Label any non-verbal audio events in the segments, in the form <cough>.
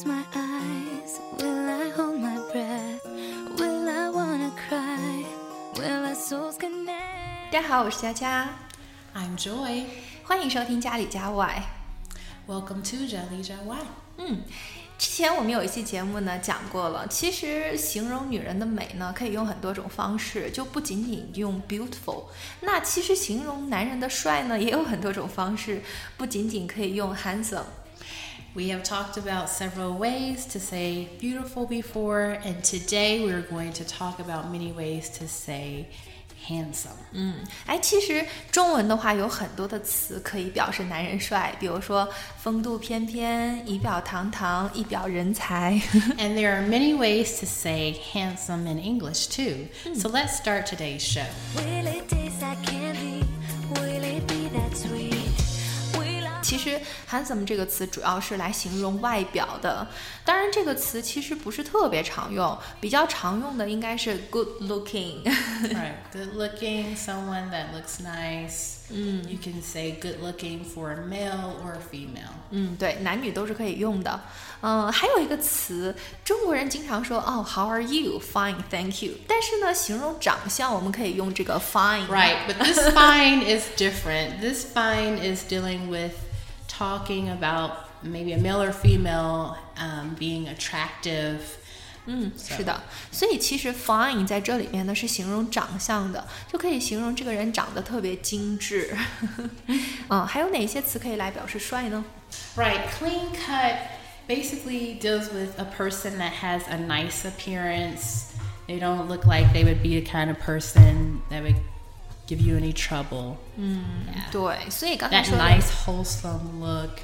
close my eyes? Will I hold my breath? Will I wanna cry? Will our souls connect? 大家好，我是佳佳，I'm Joy. 欢迎收听家里家外。Welcome to Jelly J Y. 嗯，之前我们有一期节目呢讲过了，其实形容女人的美呢，可以用很多种方式，就不仅仅用 beautiful。那其实形容男人的帅呢，也有很多种方式，不仅仅可以用 handsome。We have talked about several ways to say beautiful before, and today we're going to talk about many ways to say handsome. 嗯，哎，其实中文的话有很多的词可以表示男人帅，比如说风度翩翩、仪表堂堂、一表人才。 and there are many ways to say handsome in English too. So let's start today's show. Will it taste like candy? Will it be that sweet? Will I 其实 handsome 这个词主要是来形容外表的，当然这个词其实不是特别常用，比较常用的应该是 good looking。 right, <laughs> good looking, someone that looks nice. You can say good looking for a male or a female. 嗯，对，男女都是可以用的。嗯，还有一个词，中国人经常说哦，How are you? Fine, thank you。但是呢，形容长相我们可以用这个 fine。 Right, but this fine is different. This fine is dealing with talking about maybe a male or female um, being attractive. 嗯，是的，所以其实 fine 在这里面呢是形容长相的，就可以形容这个人长得特别精致。嗯，还有哪些词可以来表示帅呢？ Right, <laughs> clean cut basically deals with a person that has a nice appearance. They don't look like they would be the kind of person that would give you any trouble. Yeah. 对，所以刚才说的 nice, wholesome look.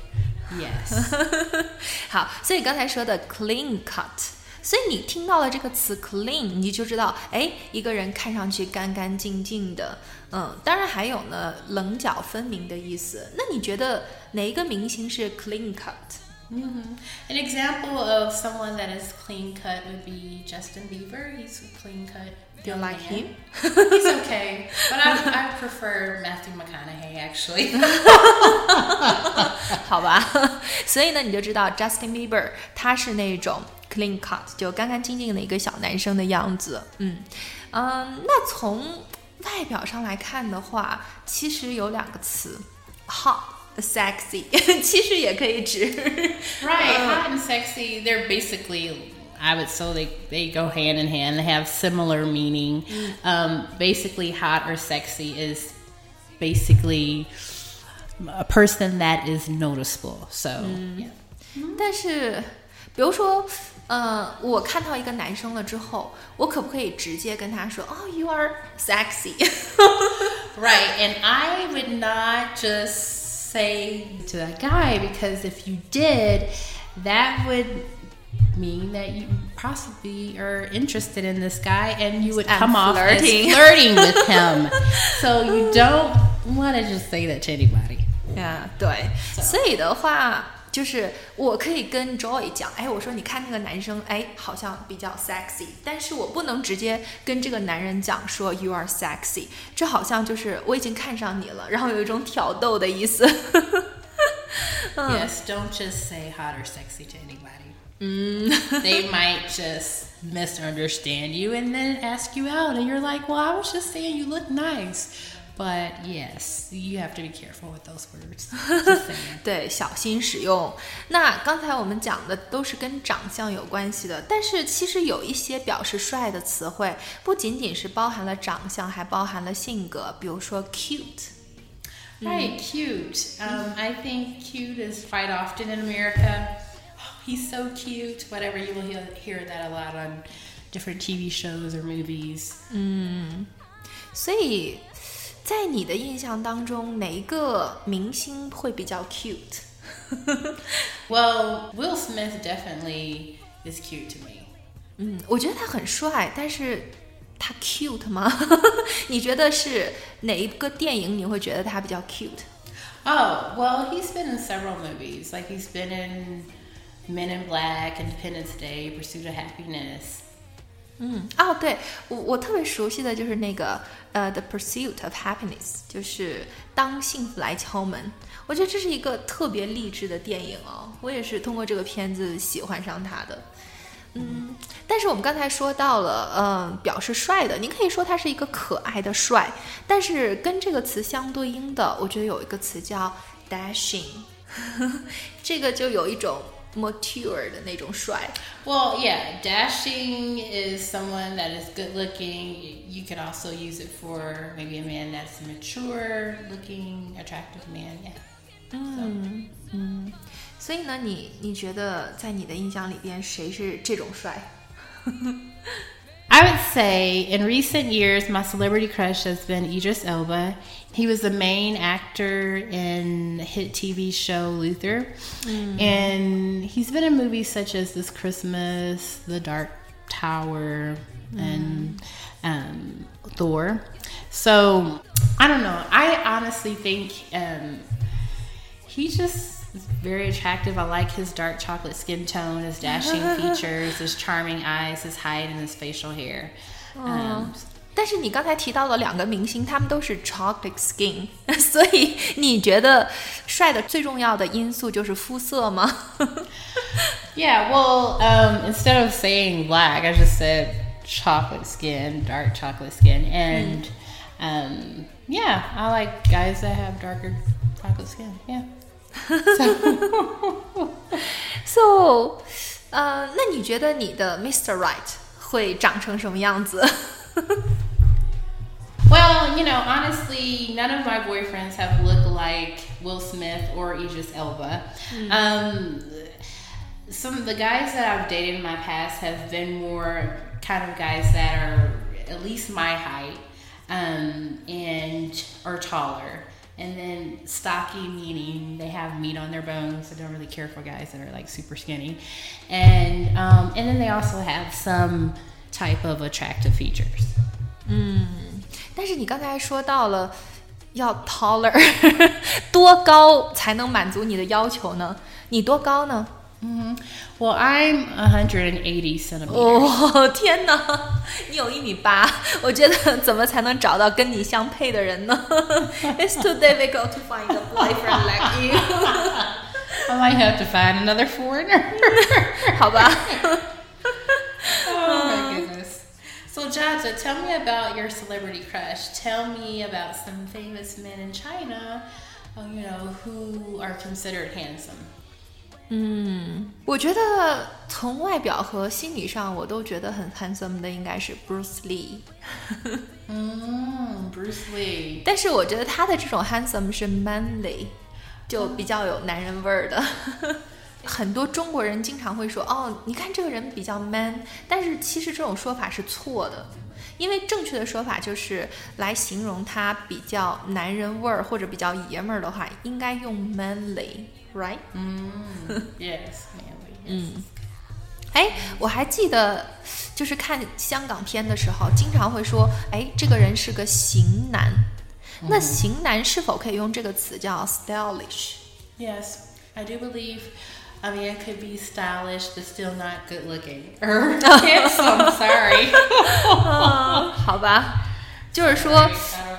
Yes. 好，所以刚才说的 clean cut，所以你听到了这个词 clean，你就知道，哎，一个人看上去干干净净的。嗯，当然还有呢，棱角分明的意思。那你觉得哪一个明星是 clean cut？An example of someone that is clean cut would be Justin Bieber. He's a clean cut. Do you young like man. him? He's okay, but I, I <laughs> prefer Matthew McConaughey actually. <laughs> <laughs> 好吧，所以呢，你就知道 Justin Bieber 他是那种 clean cut，就干干净净的一个小男生的样子。嗯嗯，那从外表上来看的话，其实有两个词，hot、 sexy，其实也可以指 right, <laughs> hot and sexy. They're basically. I would say they, they go hand in hand. They have similar meaning. Um, basically, hot or sexy is basically a person that is noticeable. So, yeah. 但是，比如说，呃，我看到一个男生了之后，我可不可以直接跟他说，哦，you are sexy？ <laughs> Right, and I would not just say to that guy because if you did, that would mean that you possibly are interested in this guy and you would And come off flirting. as <laughs> flirting with him. so you don't want to just say that to anybody. 呀对，所以的话， 就是我可以跟 Joy 讲，哎，我说你看那个男生，哎，好像比较 sexy，但是我不能直接跟这个男人讲说 you are sexy，这好像就是我已经看上你了，然后有一种挑逗的意思。 Yes, don't just say hot or sexy to anybody. <laughs> they might just misunderstand you and then ask you out, and you're like, well, I was just saying you look nice. But yes, you have to be careful with those words. Just <laughs> saying. 对，小心使用。那刚才我们讲的都是跟长相有关系的，但是其实有一些表示帅的词汇，不仅仅是包含了长相，还包含了性格，比如说 cute。 Right, cute. Um, I think cute is quite often in America. "Oh, he's so cute. Whatever, you will hear, hear that a lot on different TV shows or movies. 所以 在你的印象当中，哪一个明星会比较 cute？ Well, <laughs> Will Smith definitely is cute to me. 嗯，我觉得他很帅，但是他 cute 吗？你觉得是哪一个电影你会觉得他比较 cute？ <laughs> Oh, well, he's been in several movies. Like he's been in Men in Black, Independence Day, Pursuit of Happiness. 嗯，哦，对我我特别熟悉的就是那个呃，《The Pursuit of Happiness》，就是当幸福来敲门。我觉得这是一个特别励志的电影哦，我也是通过这个片子喜欢上它的。嗯，但是我们刚才说到了，嗯，表示帅的，你可以说他是一个可爱的帅，但是跟这个词相对应的，我觉得有一个词叫 dashing，<laughs> 这个就有一种 mature 的那种帅。 Well, yeah, dashing is someone that is good looking. You could also use it for maybe a man that's a mature looking, attractive man. Yeah. 嗯嗯，所以呢，你你觉得在你的印象里边，谁是这种帅？ <laughs> I would say in recent years, my celebrity crush has been Idris Elba. He was the main actor in hit TV show Luther. And he's been in movies such as This Christmas, The Dark Tower, and um, Thor. So I don't know. I honestly think um, he just is very attractive. I like his dark chocolate skin tone, his dashing <laughs> features, his charming eyes, his height, and his facial hair. Um, 但是你刚才提到了两个明星，他们都是 chocolate skin，所以你觉得帅的最重要的因素就是肤色吗？ yeah, <laughs> well, <laughs> um, instead of saying black, I just said chocolate skin, dark chocolate skin. And um, yeah, I like guys that have darker chocolate skin. Yeah. <laughs> So，呃，那你觉得你的 Mr. Right 会长成什么样子？ Well, <laughs> you know, honestly, none of my boyfriends have looked like Will Smith or Idris Elba. Um, some of the guys that I've dated in my past have been more kind of guys that are at least my height um, and are taller. And then stocky, meaning they have meat on their bones. I don't really care for guys that are like super skinny. And um, and then they also have some type of attractive features. 但是你刚才说到了要 taller，多高才能满足你的要求呢？你多高呢？ <laughs> Well, I'm 180 centimeters. 哦，天哪！你有一米八，我觉得怎么才能找到跟你相配的人呢？It's <laughs> <laughs> too difficult to find a boyfriend like you 。 <laughs> I might have to find another foreigner. 好吧， oh my goodness. So, Jaja, tell me about your celebrity crush. Tell me about some famous men in China, uh, you know, who are considered handsome. 嗯，我觉得从外表和心理上，我都觉得很 handsome 的应该是 Bruce Lee。<laughs> 嗯，Bruce Lee。但是我觉得他的这种 handsome 是 manly，就比较有男人味儿的。很多中国人经常会说：“哦，你看这个人比较 man。”但是其实这种说法是错的，因为正确的说法就是来形容他比较男人味儿或者比较爷们儿的话，应该用 manly. Yes. 哎，我还记得，就是看香港片的时候，经常会说，哎，这个人是个型男。那型男是否可以用这个词叫 stylish？Yes, I do believe a man could be stylish but still not good looking. <laughs> Or handsome, sorry. <laughs> 好吧，就是说，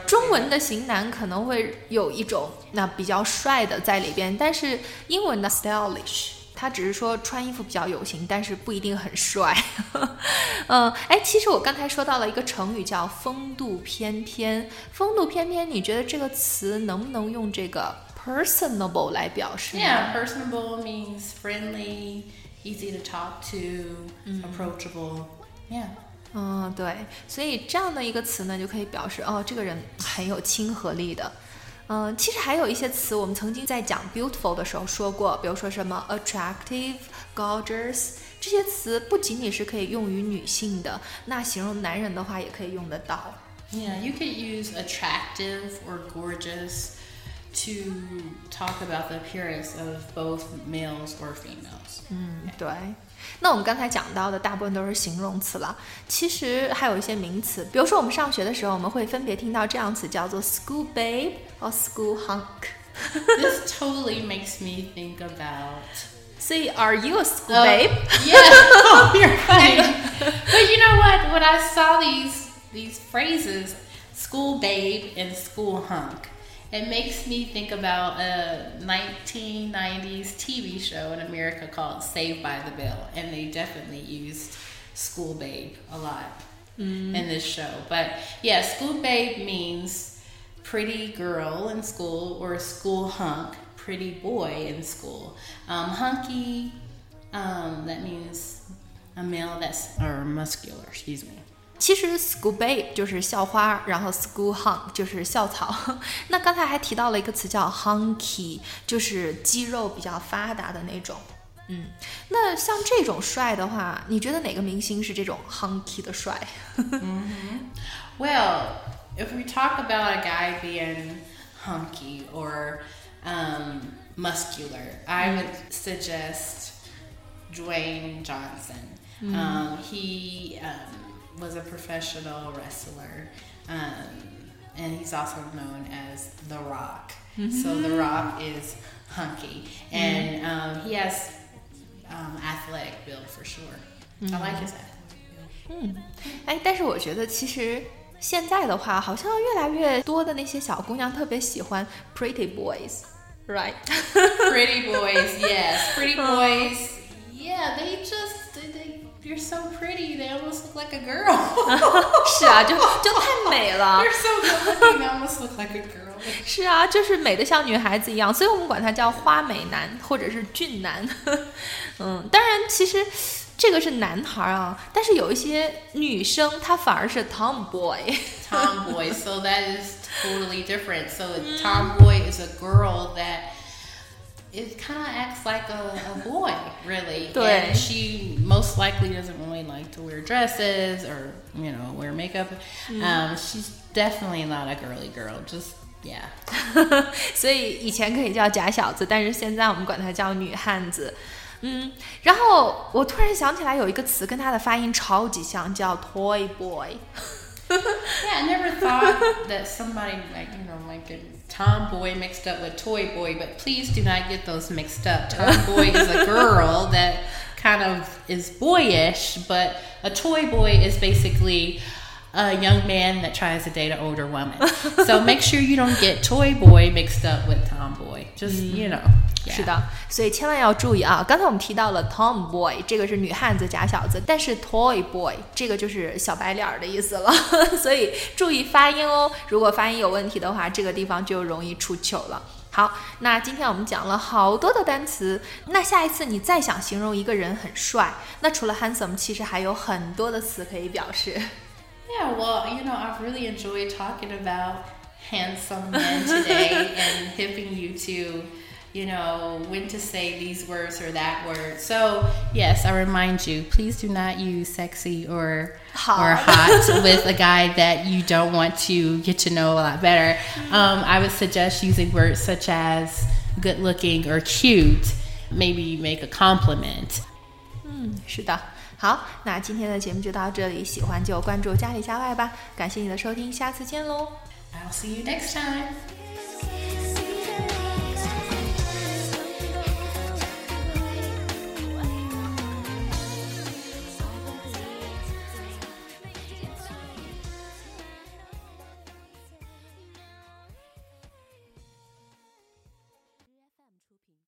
中文的型男可能会有一种那比较帅的在里边，但是英文的 stylish，它只是说穿衣服比较有型，但是不一定很帅。嗯，<laughs> 哎，其实我刚才说到了一个成语叫风度翩翩。风度翩翩，你觉得这个词能不能用这个 personable 来表示呢 Yeah, personable means friendly, easy to talk to, approachable. Yeah. 嗯，对，所以这样的一个词呢，就可以表示哦，这个人很有亲和力的。嗯，其实还有一些词，我们曾经在讲 beautiful 的时候说过，比如说什么 attractive、gorgeous 这些词，不仅仅是可以用于女性的，那形容男人的话也可以用得到。 Yeah, you could use attractive or gorgeous to talk about the appearance of both males or females. 嗯，对。那我们刚才讲到的大部分都是形容词了，其实还有一些名词，比如说我们上学的时候，我们会分别听到这样词叫做 school babe 和 school hunk。 this totally makes me think about <laughs> Say, are you a school babe? <laughs> Yeah. oh, <laughs> you're funny. but you know what? When I saw these these phrases, school babe and school hunk, it makes me think about a 1990s TV show in America called Saved by the Bell, and they definitely used school babe a lot in this show. But yeah, school babe means pretty girl in school or school hunk, pretty boy in school. Um, hunky, um, that means a male that's or muscular. Excuse me. 其实 school babe 就是校花，然后 school hunk 就是校草。那刚才还提到了一个词叫 hunky，<laughs> 就是肌肉比较发达的那种。嗯，那像这种帅的话，你觉得哪个明星是这种 hunky 的帅？ Well, if we talk about a guy being hunky or um, muscular, I would suggest Dwayne Johnson. Um, he um, was a professional wrestler, um, and he's also known as The Rock. So The Rock is hunky, and um, he has um, athletic build for sure. I like his athletic build. 哎，但是我觉得其实现在的话，好像越来越多的那些小姑娘特别喜欢 pretty boys，right？ pretty boys, yes, pretty <laughs> boys. Yeah, they just they, they you're so pretty. They almost look like a girl. <laughs> 是啊，就就太美了 They're。so good looking. They almost look like a girl. <laughs> 是啊，就是美的像女孩子一样，所以我们管它叫花美男或者是俊男。嗯，当然，其实这个是男孩啊，但是有一些女生她反而是 tomboy。 Tomboy. So that is totally different. So a <laughs> tomboy is a girl that it kind of acts like a, a boy, really. <laughs> 对。 And she most likely doesn't really like to wear dresses or you know wear makeup. Um, she's definitely not a girly girl. Just yeah. <laughs> 所以以前可以叫假小子，但是现在我们管它叫女汉子。嗯，然后我突然想起来有一个词跟它的发音超级像，叫 toy boy。 Yeah, I never thought that somebody like you know like a tomboy mixed up with toy boy, but please do not get those mixed up. Tomboy is a girl <laughs> that kind of is boyish, but a toy boy is basically a young man that tries to date an older woman. so make sure you don't get toy boy mixed up with tomboy. Just you know. 是的，所以千万要注意啊！刚才我们提到了 tomboy，这个是女汉子、假小子，但是 toy boy 这个就是小白脸儿的意思了，所以注意发音哦。如果发音有问题的话，这个地方就容易出糗了。好，那今天我们讲了好多的单词，那下一次你再想形容一个人很帅，那除了 handsome，其实还有很多的词可以表示。Yeah, well, you know, I've really enjoyed talking about handsome men today <laughs> and hipping you to, you know, when to say these words or that word. So, yes, I remind you, please do not use sexy or or Hot. hot <laughs> with a guy that you don't want to get to know a lot better. Um, I would suggest using words such as good looking or cute. Maybe make a compliment. 是的，好那今天的节目就到这里喜欢就关注家里家外吧感谢你的收听下次见喽。I'll see you next time